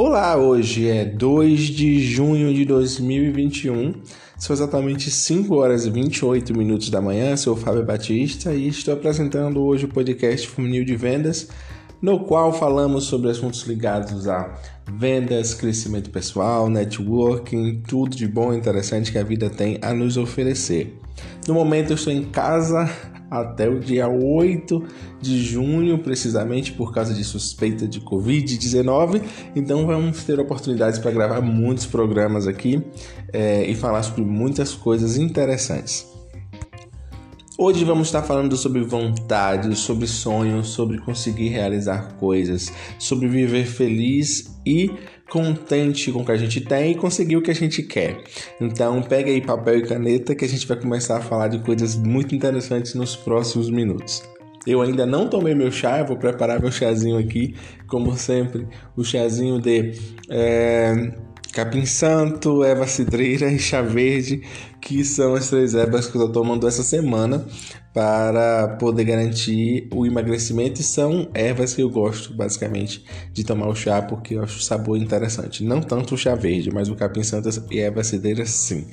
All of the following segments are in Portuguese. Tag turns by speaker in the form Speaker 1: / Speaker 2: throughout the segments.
Speaker 1: Olá, hoje é 2 de junho de 2021, são exatamente 5 horas e 28 minutos da manhã. Sou o Fábio Batista e estou apresentando hoje o podcast Funil de Vendas, no qual falamos sobre assuntos ligados a vendas, crescimento pessoal, networking, tudo de bom e interessante que a vida tem a nos oferecer. No momento eu estou em casa até o dia 8 de junho, precisamente por causa de suspeita de Covid-19. Então vamos ter oportunidades para gravar muitos programas aqui é, e falar sobre muitas coisas interessantes. Hoje vamos estar falando sobre vontade, sobre sonhos, sobre conseguir realizar coisas, sobre viver feliz e contente com o que a gente tem e conseguir o que a gente quer. Então, pega aí papel e caneta que a gente vai começar a falar de coisas muito interessantes nos próximos minutos. Eu ainda não tomei meu chá, vou preparar meu chazinho aqui, como sempre, o chazinho de é, capim santo, erva cidreira e chá verde, que são as três ervas que eu estou tomando essa semana para poder garantir o emagrecimento e são ervas que eu gosto basicamente de tomar o chá porque eu acho o sabor interessante. Não tanto o chá verde, mas o capim santo e erva cidreira sim.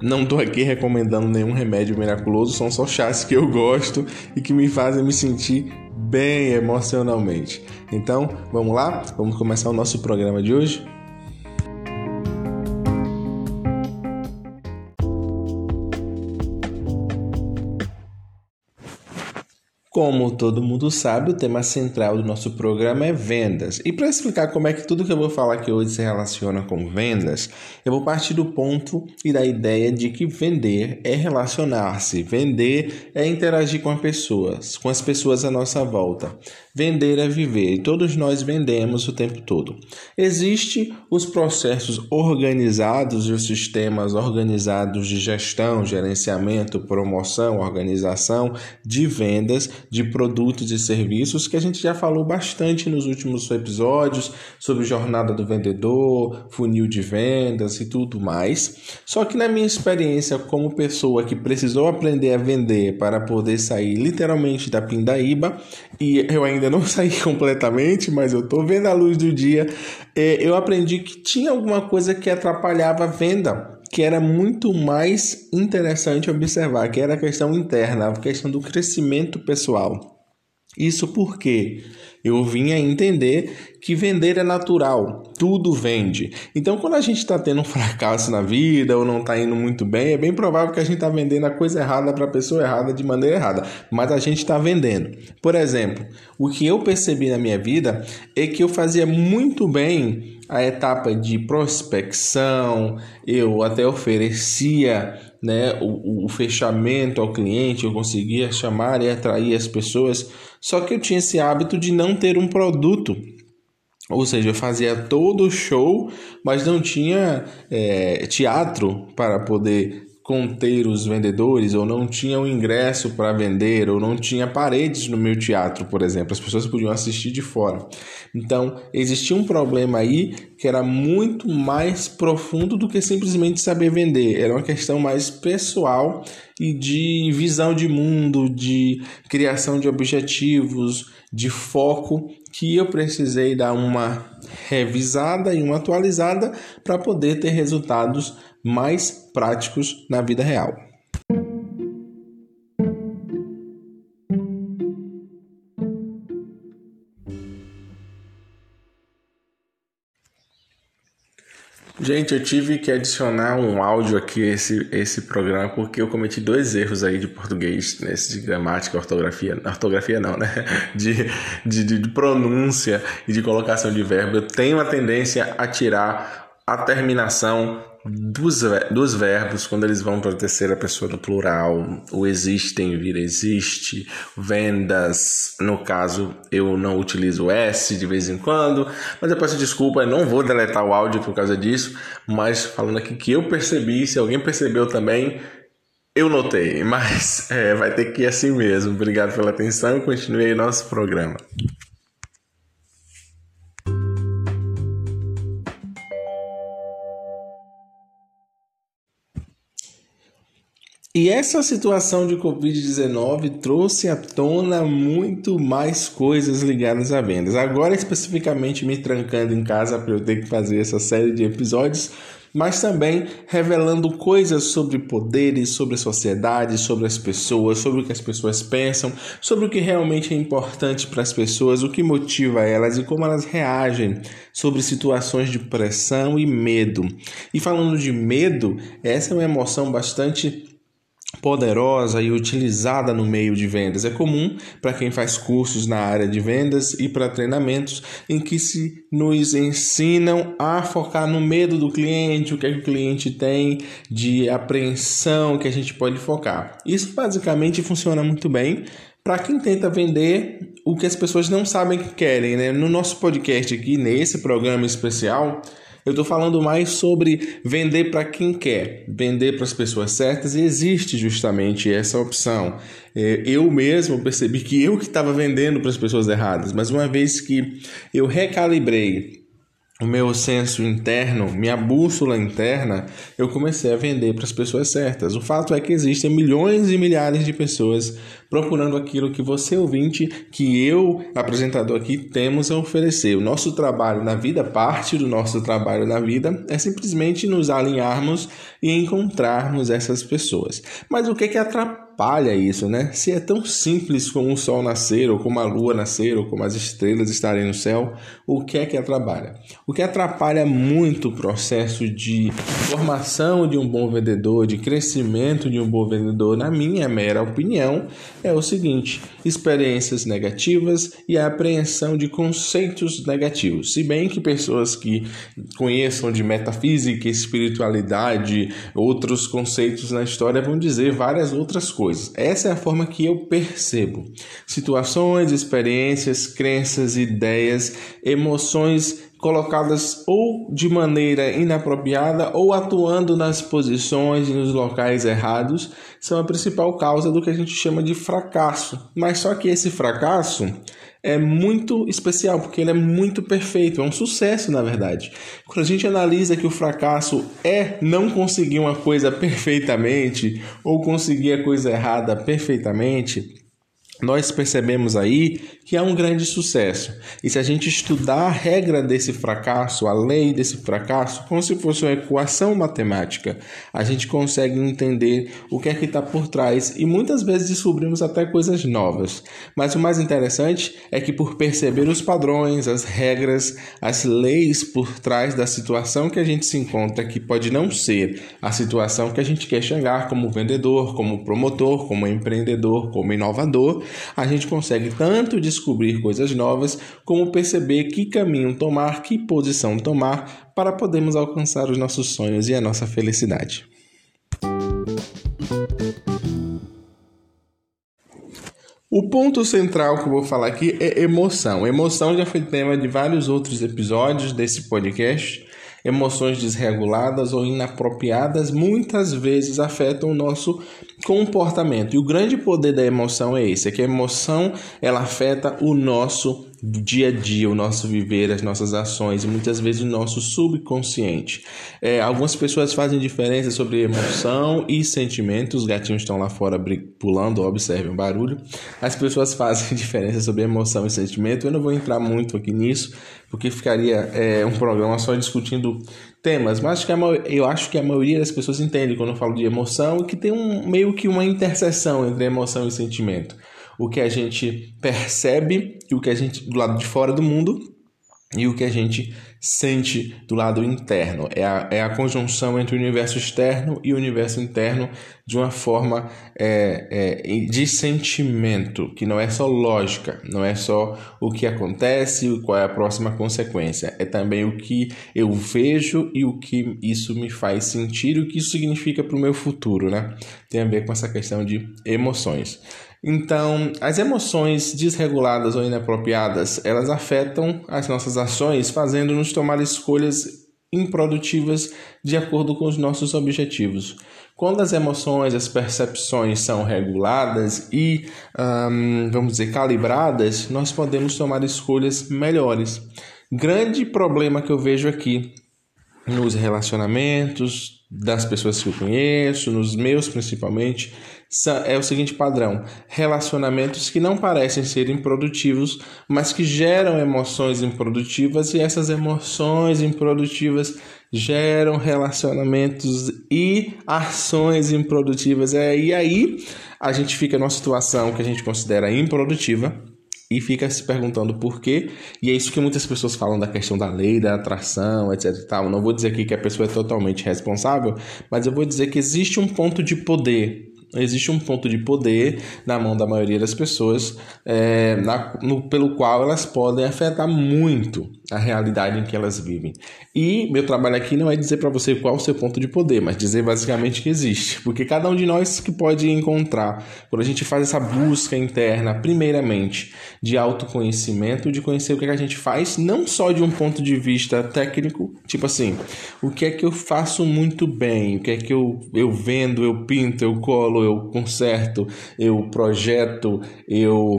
Speaker 1: Não estou aqui recomendando nenhum remédio miraculoso, são só chás que eu gosto e que me fazem me sentir bem emocionalmente. Então, vamos lá? Vamos começar o nosso programa de hoje? Como todo mundo sabe, o tema central do nosso programa é vendas. E para explicar como é que tudo que eu vou falar aqui hoje se relaciona com vendas, eu vou partir do ponto e da ideia de que vender é relacionar-se, vender é interagir com as pessoas, com as pessoas à nossa volta. Vender é viver e todos nós vendemos o tempo todo. Existem os processos organizados e os sistemas organizados de gestão, gerenciamento, promoção, organização de vendas de produtos e serviços que a gente já falou bastante nos últimos episódios sobre jornada do vendedor, funil de vendas e tudo mais. Só que na minha experiência como pessoa que precisou aprender a vender para poder sair literalmente da pindaíba e eu ainda não saí completamente, mas eu tô vendo a luz do dia. É, eu aprendi que tinha alguma coisa que atrapalhava a venda, que era muito mais interessante observar, que era a questão interna, a questão do crescimento pessoal. Isso porque eu vim a entender que vender é natural, tudo vende. Então, quando a gente está tendo um fracasso na vida ou não está indo muito bem, é bem provável que a gente está vendendo a coisa errada para a pessoa errada de maneira errada, mas a gente está vendendo. Por exemplo, o que eu percebi na minha vida é que eu fazia muito bem a etapa de prospecção, eu até oferecia né, o, o fechamento ao cliente, eu conseguia chamar e atrair as pessoas, só que eu tinha esse hábito de não ter um produto. Ou seja, eu fazia todo o show, mas não tinha é, teatro para poder conter os vendedores, ou não tinha um ingresso para vender, ou não tinha paredes no meu teatro, por exemplo. As pessoas podiam assistir de fora. Então, existia um problema aí que era muito mais profundo do que simplesmente saber vender. Era uma questão mais pessoal e de visão de mundo, de criação de objetivos, de foco, que eu precisei dar uma revisada e uma atualizada para poder ter resultados mais práticos na vida real. Gente, eu tive que adicionar um áudio aqui esse esse programa porque eu cometi dois erros aí de português nesse de gramática, ortografia, ortografia não, né? De, de, de pronúncia e de colocação de verbo. Eu tenho a tendência a tirar a terminação dos, dos verbos quando eles vão para a terceira pessoa do plural, o existem vira existe, vendas, no caso eu não utilizo S de vez em quando, mas eu peço desculpa, eu não vou deletar o áudio por causa disso, mas falando aqui que eu percebi, se alguém percebeu também, eu notei, mas é, vai ter que ir assim mesmo. Obrigado pela atenção e continue aí nosso programa. E essa situação de Covid-19 trouxe à tona muito mais coisas ligadas a vendas. Agora, especificamente, me trancando em casa para eu ter que fazer essa série de episódios, mas também revelando coisas sobre poderes, sobre a sociedade, sobre as pessoas, sobre o que as pessoas pensam, sobre o que realmente é importante para as pessoas, o que motiva elas e como elas reagem sobre situações de pressão e medo. E falando de medo, essa é uma emoção bastante poderosa e utilizada no meio de vendas. É comum para quem faz cursos na área de vendas e para treinamentos em que se nos ensinam a focar no medo do cliente, o que, é que o cliente tem de apreensão que a gente pode focar. Isso basicamente funciona muito bem para quem tenta vender o que as pessoas não sabem que querem. Né? No nosso podcast aqui, nesse programa especial, eu estou falando mais sobre vender para quem quer, vender para as pessoas certas e existe justamente essa opção. É, eu mesmo percebi que eu que estava vendendo para as pessoas erradas, mas uma vez que eu recalibrei o meu senso interno, minha bússola interna, eu comecei a vender para as pessoas certas. O fato é que existem milhões e milhares de pessoas procurando aquilo que você ouvinte, que eu, apresentador aqui, temos a oferecer. O nosso trabalho na vida, parte do nosso trabalho na vida, é simplesmente nos alinharmos e encontrarmos essas pessoas. Mas o que é que atrapalha? isso, né? Se é tão simples como o sol nascer, ou como a lua nascer, ou como as estrelas estarem no céu, o que é que atrapalha? O que atrapalha muito o processo de formação de um bom vendedor, de crescimento de um bom vendedor, na minha mera opinião, é o seguinte: experiências negativas e a apreensão de conceitos negativos. Se bem que pessoas que conheçam de metafísica, espiritualidade, outros conceitos na história vão dizer várias outras coisas. Essa é a forma que eu percebo. Situações, experiências, crenças, ideias, emoções colocadas ou de maneira inapropriada ou atuando nas posições e nos locais errados são a principal causa do que a gente chama de fracasso. Mas só que esse fracasso é muito especial, porque ele é muito perfeito, é um sucesso, na verdade. Quando a gente analisa que o fracasso é não conseguir uma coisa perfeitamente ou conseguir a coisa errada perfeitamente, nós percebemos aí que é um grande sucesso. E se a gente estudar a regra desse fracasso, a lei desse fracasso, como se fosse uma equação matemática, a gente consegue entender o que é que está por trás e muitas vezes descobrimos até coisas novas. Mas o mais interessante é que por perceber os padrões, as regras, as leis por trás da situação que a gente se encontra, que pode não ser a situação que a gente quer chegar como vendedor, como promotor, como empreendedor, como inovador, a gente consegue tanto descobrir coisas novas, como perceber que caminho tomar, que posição tomar para podermos alcançar os nossos sonhos e a nossa felicidade. O ponto central que eu vou falar aqui é emoção. Emoção já foi tema de vários outros episódios desse podcast. Emoções desreguladas ou inapropriadas muitas vezes afetam o nosso comportamento. E o grande poder da emoção é esse, é que a emoção ela afeta o nosso dia a dia, o nosso viver, as nossas ações e muitas vezes o nosso subconsciente. É, algumas pessoas fazem diferença sobre emoção e sentimento. Os gatinhos estão lá fora pulando, observem o barulho. As pessoas fazem diferença sobre emoção e sentimento. Eu não vou entrar muito aqui nisso, porque ficaria é, um programa só discutindo temas, mas acho que a, eu acho que a maioria das pessoas entende quando eu falo de emoção que tem um, meio que uma interseção entre emoção e sentimento. O que a gente percebe e o que a gente, do lado de fora do mundo, e o que a gente sente do lado interno. É a, é a conjunção entre o universo externo e o universo interno de uma forma é, é, de sentimento, que não é só lógica, não é só o que acontece e qual é a próxima consequência, é também o que eu vejo e o que isso me faz sentir o que isso significa para o meu futuro, né? Tem a ver com essa questão de emoções. Então, as emoções desreguladas ou inapropriadas, elas afetam as nossas ações, fazendo-nos tomar escolhas improdutivas de acordo com os nossos objetivos. Quando as emoções, as percepções são reguladas e, vamos dizer, calibradas, nós podemos tomar escolhas melhores. Grande problema que eu vejo aqui nos relacionamentos das pessoas que eu conheço, nos meus principalmente, é o seguinte padrão: relacionamentos que não parecem ser improdutivos, mas que geram emoções improdutivas, e essas emoções improdutivas geram relacionamentos e ações improdutivas. É, e aí a gente fica numa situação que a gente considera improdutiva e fica se perguntando por quê. E é isso que muitas pessoas falam da questão da lei da atração, etc. Tal. Não vou dizer aqui que a pessoa é totalmente responsável, mas eu vou dizer que existe um ponto de poder existe um ponto de poder na mão da maioria das pessoas é, na, no, pelo qual elas podem afetar muito a realidade em que elas vivem. E meu trabalho aqui não é dizer para você qual o seu ponto de poder, mas dizer basicamente que existe, porque cada um de nós que pode encontrar, quando a gente faz essa busca interna, primeiramente, de autoconhecimento, de conhecer o que, é que a gente faz, não só de um ponto de vista técnico, tipo assim, o que é que eu faço muito bem, o que é que eu, eu vendo, eu pinto, eu colo, eu conserto, eu projeto, eu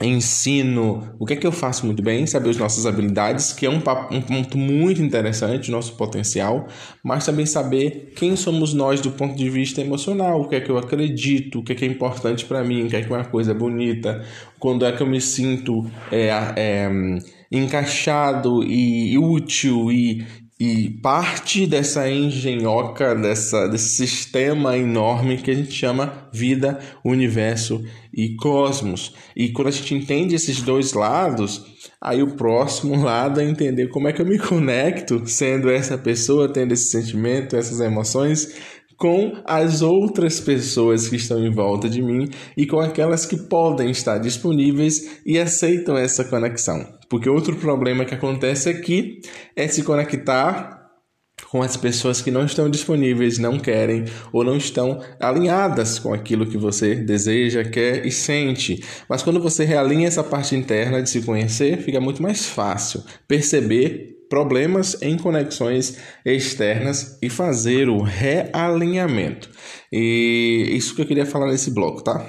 Speaker 1: ensino, o que é que eu faço muito bem, saber as nossas habilidades, que é um, um ponto muito interessante, nosso potencial, mas também saber quem somos nós do ponto de vista emocional, o que é que eu acredito, o que é que é importante para mim, o que é que é uma coisa bonita, quando é que eu me sinto é, é, encaixado e útil e, e parte dessa engenhoca, dessa, desse sistema enorme que a gente chama vida, universo e cosmos. E quando a gente entende esses dois lados, aí o próximo lado é entender como é que eu me conecto sendo essa pessoa, tendo esse sentimento, essas emoções, com as outras pessoas que estão em volta de mim e com aquelas que podem estar disponíveis e aceitam essa conexão. Porque outro problema que acontece aqui é se conectar com as pessoas que não estão disponíveis, não querem ou não estão alinhadas com aquilo que você deseja, quer e sente. Mas quando você realinha essa parte interna de se conhecer, fica muito mais fácil perceber problemas em conexões externas e fazer o realinhamento. E isso que eu queria falar nesse bloco, tá?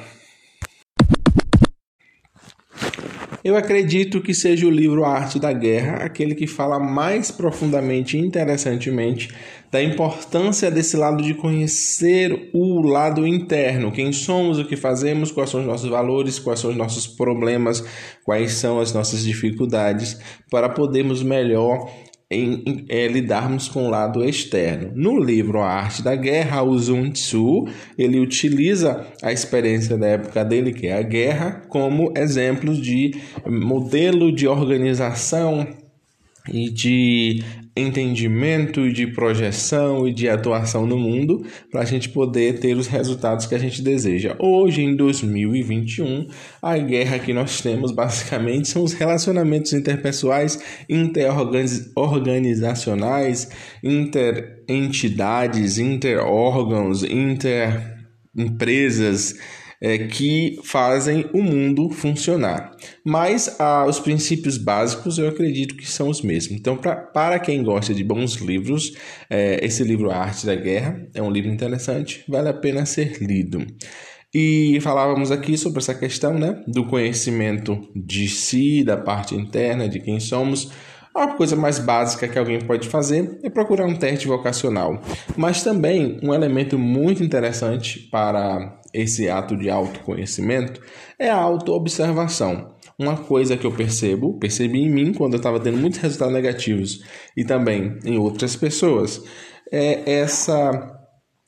Speaker 1: Eu acredito que seja o livro A Arte da Guerra aquele que fala mais profundamente e interessantemente da importância desse lado de conhecer o lado interno, quem somos, o que fazemos, quais são os nossos valores, quais são os nossos problemas, quais são as nossas dificuldades, para podermos melhor em, em é, lidarmos com o lado externo. No livro A Arte da Guerra, o Sun Tzu ele utiliza a experiência da época dele, que é a guerra, como exemplos de modelo de organização e de entendimento de projeção e de atuação no mundo para a gente poder ter os resultados que a gente deseja. Hoje, em 2021, a guerra que nós temos basicamente são os relacionamentos interpessoais, interorganizacionais, interentidades, interórgãos, interempresas é, que fazem o mundo funcionar. Mas ah, os princípios básicos eu acredito que são os mesmos. Então, pra, para quem gosta de bons livros, é, esse livro A Arte da Guerra é um livro interessante, vale a pena ser lido. E falávamos aqui sobre essa questão né, do conhecimento de si, da parte interna, de quem somos. A coisa mais básica que alguém pode fazer é procurar um teste vocacional, mas também um elemento muito interessante para esse ato de autoconhecimento é a autoobservação. Uma coisa que eu percebo, percebi em mim quando eu estava tendo muitos resultados negativos e também em outras pessoas, é essa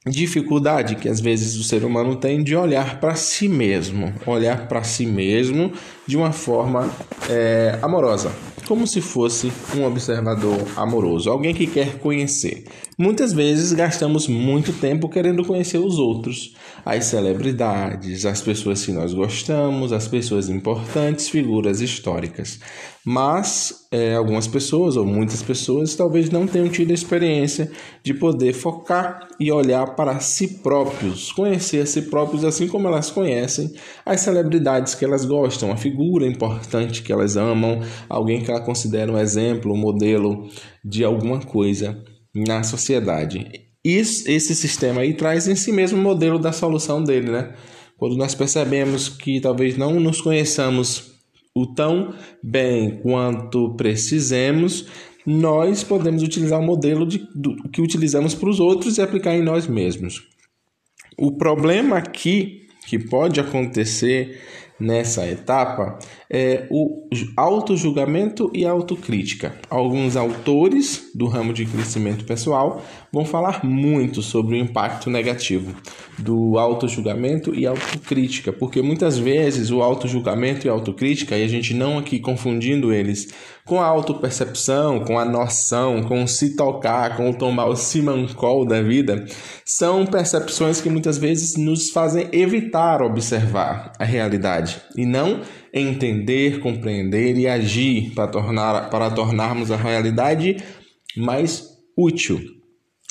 Speaker 1: dificuldade que às vezes o ser humano tem de olhar para si mesmo, olhar para si mesmo de uma forma é, amorosa, como se fosse um observador amoroso, alguém que quer conhecer. Muitas vezes gastamos muito tempo querendo conhecer os outros, as celebridades, as pessoas que nós gostamos, as pessoas importantes, figuras históricas. Mas é, algumas pessoas, ou muitas pessoas, talvez não tenham tido a experiência de poder focar e olhar para si próprios, conhecer a si próprios assim como elas conhecem as celebridades que elas gostam, a figura importante que elas amam, alguém que considera um exemplo, um modelo de alguma coisa na sociedade. Esse sistema aí traz em si mesmo o modelo da solução dele, né? Quando nós percebemos que talvez não nos conheçamos o tão bem quanto precisemos, nós podemos utilizar o modelo de, do, que utilizamos para os outros e aplicar em nós mesmos. O problema aqui que pode acontecer nessa etapa é o auto-julgamento e autocrítica. Alguns autores do ramo de crescimento pessoal vão falar muito sobre o impacto negativo do auto-julgamento e autocrítica, porque muitas vezes o auto-julgamento e autocrítica, e a gente não aqui confundindo eles com a autopercepção, com a noção, com o se tocar, com o tomar o simancol da vida, são percepções que muitas vezes nos fazem evitar observar a realidade e não entender, compreender e agir para, tornar, para tornarmos a realidade mais útil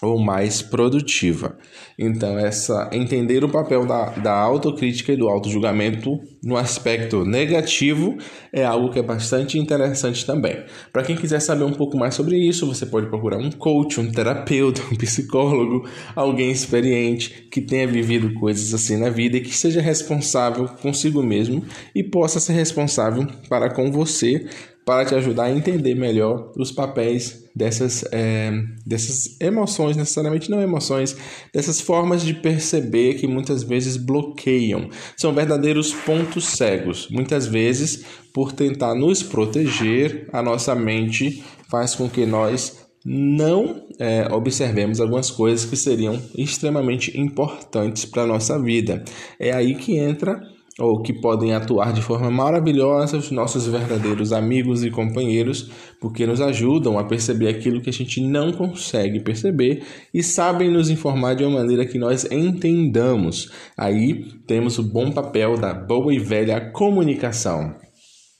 Speaker 1: ou mais produtiva. Então, essa entender o papel da, da autocrítica e do autojulgamento no aspecto negativo é algo que é bastante interessante também. Para quem quiser saber um pouco mais sobre isso, você pode procurar um coach, um terapeuta, um psicólogo, alguém experiente que tenha vivido coisas assim na vida e que seja responsável consigo mesmo e possa ser responsável para com você para te ajudar a entender melhor os papéis dessas, é, dessas emoções, necessariamente não emoções, dessas formas de perceber que muitas vezes bloqueiam. São verdadeiros pontos cegos. Muitas vezes, por tentar nos proteger, a nossa mente faz com que nós não é, observemos algumas coisas que seriam extremamente importantes para a nossa vida. É aí que entra ou que podem atuar de forma maravilhosa os nossos verdadeiros amigos e companheiros, porque nos ajudam a perceber aquilo que a gente não consegue perceber e sabem nos informar de uma maneira que nós entendamos. Aí temos o bom papel da boa e velha comunicação.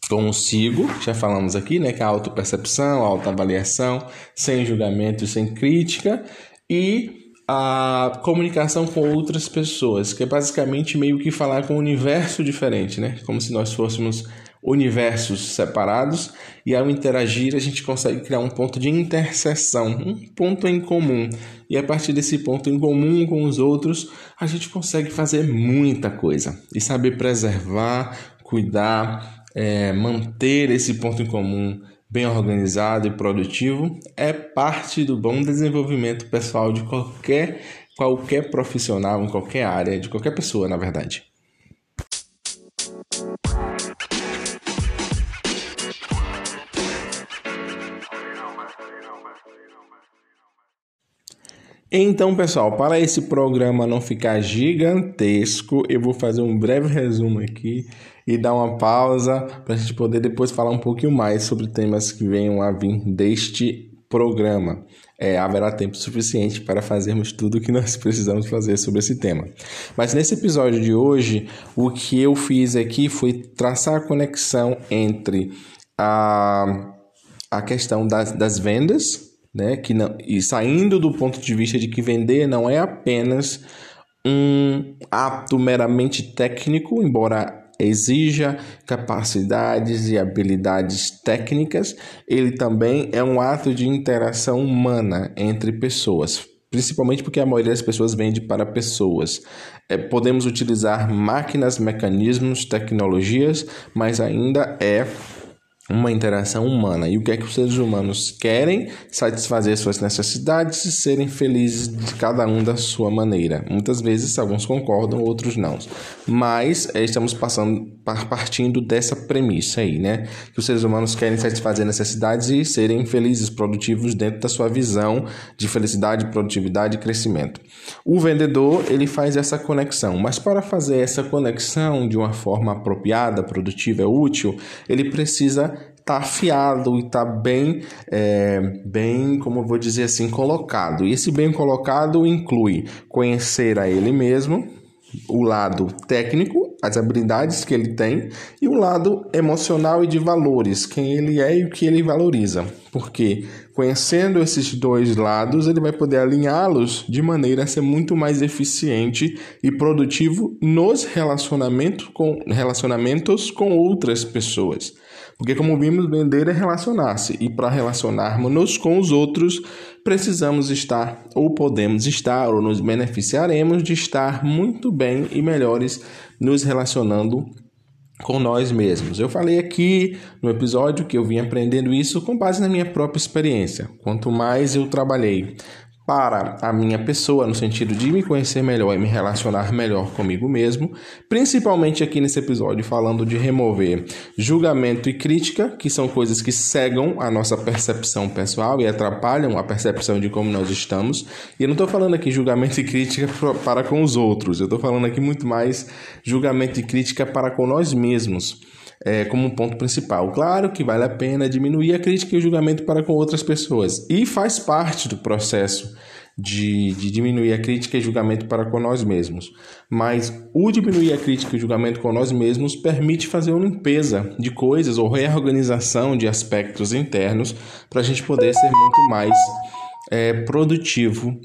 Speaker 1: Consigo, já falamos aqui, né, que é a autopercepção, a autoavaliação, sem julgamento sem crítica, e a comunicação com outras pessoas, que é basicamente meio que falar com um universo diferente, né? Como se nós fôssemos universos separados e ao interagir a gente consegue criar um ponto de interseção, um ponto em comum. E a partir desse ponto em comum com os outros, a gente consegue fazer muita coisa e saber preservar, cuidar, é, manter esse ponto em comum bem organizado e produtivo é parte do bom desenvolvimento pessoal de qualquer qualquer profissional em qualquer área, de qualquer pessoa, na verdade. Então, pessoal, para esse programa não ficar gigantesco, eu vou fazer um breve resumo aqui e dar uma pausa para a gente poder depois falar um pouquinho mais sobre temas que venham a vir deste programa. É, haverá tempo suficiente para fazermos tudo o que nós precisamos fazer sobre esse tema. Mas nesse episódio de hoje, o que eu fiz aqui foi traçar a conexão entre a, a questão das, das vendas, né, que não, e saindo do ponto de vista de que vender não é apenas um ato meramente técnico, embora exija capacidades e habilidades técnicas, ele também é um ato de interação humana entre pessoas, principalmente porque a maioria das pessoas vende para pessoas. É, podemos utilizar máquinas, mecanismos, tecnologias, mas ainda é uma interação humana. E o que é que os seres humanos querem? Satisfazer suas necessidades e serem felizes de cada um da sua maneira. Muitas vezes alguns concordam, outros não. Mas é, estamos passando partindo dessa premissa aí, né? Que os seres humanos querem satisfazer necessidades e serem felizes, produtivos dentro da sua visão de felicidade, produtividade e crescimento. O vendedor, ele faz essa conexão, mas para fazer essa conexão de uma forma apropriada, produtiva, útil, ele precisa tá afiado e tá bem, é, bem, como eu vou dizer assim, colocado. E esse bem colocado inclui conhecer a ele mesmo, o lado técnico, as habilidades que ele tem, e o lado emocional e de valores, quem ele é e o que ele valoriza. Porque conhecendo esses dois lados, ele vai poder alinhá-los de maneira a ser muito mais eficiente e produtivo nos relacionamentos com, relacionamentos com outras pessoas. Porque, como vimos, vender é relacionar-se, e para relacionarmos-nos com os outros, precisamos estar, ou podemos estar, ou nos beneficiaremos de estar muito bem e melhores nos relacionando com nós mesmos. Eu falei aqui no episódio que eu vim aprendendo isso com base na minha própria experiência. Quanto mais eu trabalhei para a minha pessoa, no sentido de me conhecer melhor e me relacionar melhor comigo mesmo, principalmente aqui nesse episódio falando de remover julgamento e crítica, que são coisas que cegam a nossa percepção pessoal e atrapalham a percepção de como nós estamos. E eu não estou falando aqui julgamento e crítica para com os outros, eu estou falando aqui muito mais julgamento e crítica para com nós mesmos é, como um ponto principal. Claro que vale a pena diminuir a crítica e o julgamento para com outras pessoas, e faz parte do processo de, de, diminuir a crítica e julgamento para com nós mesmos. Mas o diminuir a crítica e julgamento com nós mesmos permite fazer uma limpeza de coisas ou reorganização de aspectos internos para a gente poder ser muito mais é, produtivo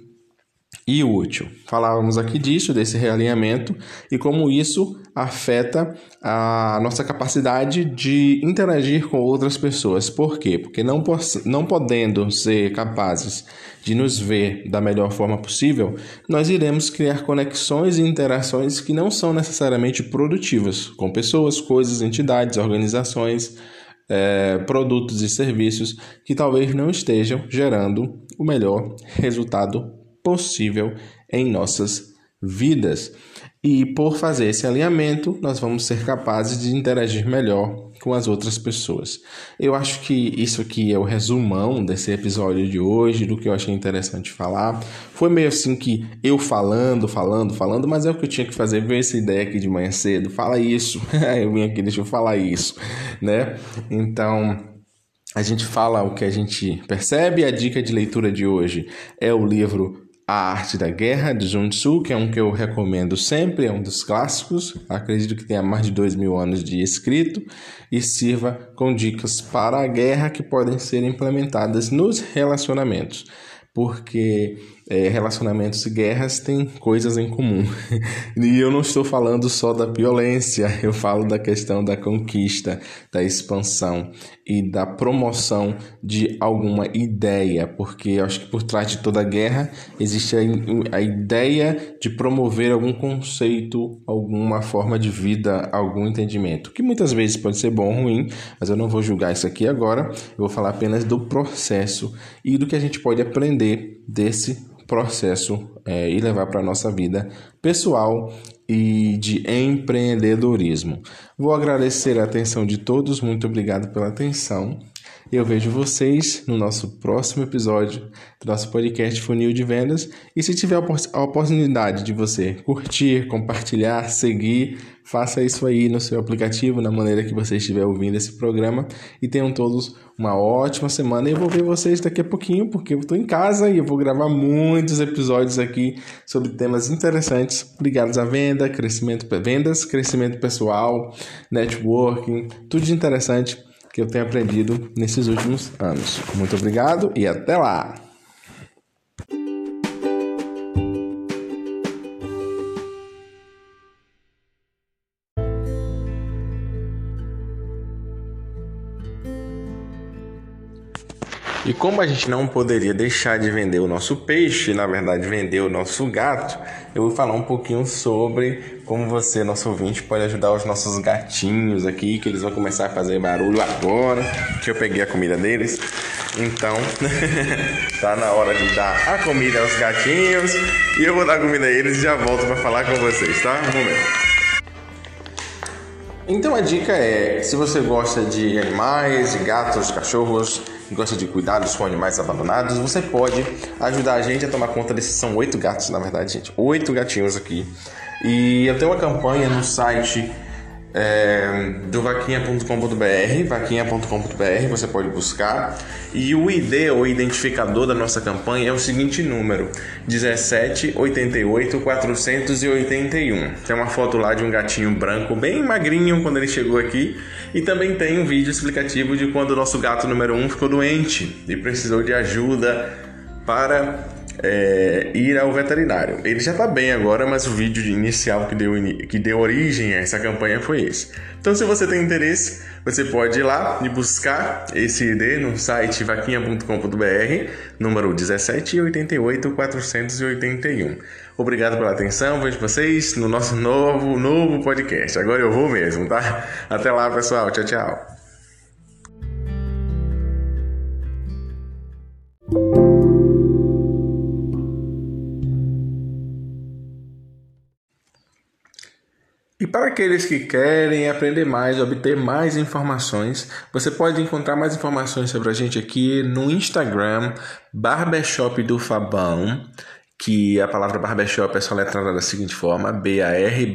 Speaker 1: e útil. Falávamos aqui disso, desse realinhamento e como isso afeta a nossa capacidade de interagir com outras pessoas. Por quê? Porque não, não podendo ser capazes de nos ver da melhor forma possível, nós iremos criar conexões e interações que não são necessariamente produtivas com pessoas, coisas, entidades, organizações. É, produtos e serviços que talvez não estejam gerando o melhor resultado possível em nossas vidas. E por fazer esse alinhamento, nós vamos ser capazes de interagir melhor com as outras pessoas. Eu acho que isso aqui é o resumão desse episódio de hoje, do que eu achei interessante falar. Foi meio assim que eu falando, falando, falando, mas é o que eu tinha que fazer, ver essa ideia aqui de manhã cedo. Fala isso. eu vim aqui, deixa eu falar isso, né? Então, a gente fala o que a gente percebe. A dica de leitura de hoje é o livro a Arte da Guerra, de Sun Tzu, que é um que eu recomendo sempre, é um dos clássicos, acredito que tenha mais de dois mil anos de escrito, e sirva com dicas para a guerra que podem ser implementadas nos relacionamentos, porque é, relacionamentos e guerras têm coisas em comum. e eu não estou falando só da violência, eu falo da questão da conquista, da expansão e da promoção de alguma ideia, porque acho que por trás de toda guerra existe a, a ideia de promover algum conceito, alguma forma de vida, algum entendimento, que muitas vezes pode ser bom ou ruim, mas eu não vou julgar isso aqui agora, eu vou falar apenas do processo e do que a gente pode aprender desse processo é, e levar para a nossa vida pessoal e de empreendedorismo. Vou agradecer a atenção de todos, muito obrigado pela atenção. Eu vejo vocês no nosso próximo episódio do nosso podcast Funil de Vendas. E se tiver a oportunidade de você curtir, compartilhar, seguir, faça isso aí no seu aplicativo, na maneira que você estiver ouvindo esse programa. E tenham todos uma ótima semana. E eu vou ver vocês daqui a pouquinho, porque eu estou em casa e eu vou gravar muitos episódios aqui sobre temas interessantes ligados à venda, crescimento, vendas, crescimento pessoal, networking, tudo de interessante que eu tenho aprendido nesses últimos anos. Muito obrigado e até lá! E como a gente não poderia deixar de vender o nosso peixe, na verdade vender o nosso gato, eu vou falar um pouquinho sobre como você, nosso ouvinte, pode ajudar os nossos gatinhos aqui, que eles vão começar a fazer barulho agora, que eu peguei a comida deles. Então, tá na hora de dar a comida aos gatinhos e eu vou dar comida a eles e já volto para falar com vocês, tá? Um momento. Então a dica é, se você gosta de animais, de gatos, de cachorros, gosta de cuidados com animais abandonados, você pode ajudar a gente a tomar conta desses. São oito gatos, na verdade, gente. Oito gatinhos aqui. E eu tenho uma campanha no site é, do vaquinha.com.br, vaquinha.com.br, você pode buscar. E o ID, o identificador da nossa campanha, é o seguinte número: 1788 481. Tem uma foto lá de um gatinho branco, bem magrinho quando ele chegou aqui. E também tem um vídeo explicativo de quando o nosso gato número 1 um ficou doente e precisou de ajuda para é, ir ao veterinário. Ele já está bem agora, mas o vídeo inicial que deu, que deu origem a essa campanha foi esse. Então, se você tem interesse, você pode ir lá e buscar esse ID no site vaquinha.com.br, número 1788 481. Obrigado pela atenção, vejo vocês no nosso novo, novo podcast. Agora eu vou mesmo, tá? Até lá, pessoal. Tchau, tchau. Para aqueles que querem aprender mais, obter mais informações, você pode encontrar mais informações sobre a gente aqui no Instagram, Barbershop do Fabão que a palavra barbershop é soletrada da seguinte forma: B-A-R-B-R-S-H-O-P,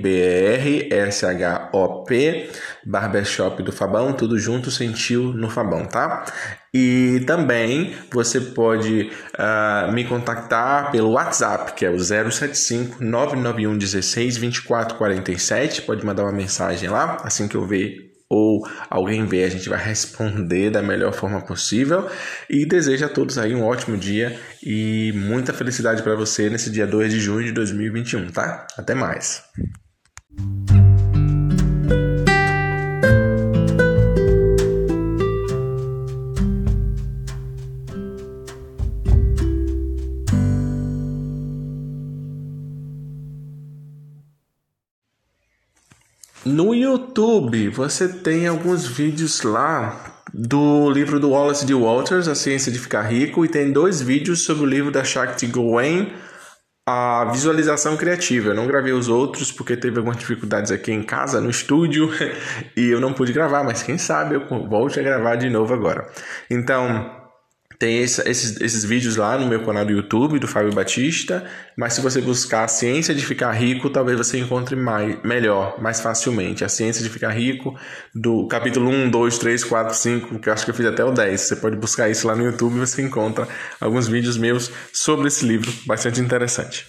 Speaker 1: barbershop do Fabão, tudo junto, sentiu no Fabão, tá? E também você pode uh, me contactar pelo WhatsApp, que é o 075 991 16 24 47. Pode mandar uma mensagem lá, assim que eu ver ou alguém vê, a gente vai responder da melhor forma possível. E desejo a todos aí um ótimo dia e muita felicidade para você nesse dia 2 de junho de 2021, tá? Até mais. No YouTube você tem alguns vídeos lá do livro do Wallace D. Walters, A Ciência de Ficar Rico, e tem dois vídeos sobre o livro da Shakti Gawain, A Visualização Criativa. Eu não gravei os outros porque teve algumas dificuldades aqui em casa, no estúdio, e eu não pude gravar, mas quem sabe eu volte a gravar de novo agora. Então, tem esse, esses, esses vídeos lá no meu canal do YouTube, do Fábio Batista. Mas se você buscar a ciência de ficar rico, talvez você encontre mais, melhor, mais facilmente. A ciência de ficar rico, do capítulo 1, 2, 3, 4, 5, que eu acho que eu fiz até o 10. Você pode buscar isso lá no YouTube e você encontra alguns vídeos meus sobre esse livro, bastante interessante.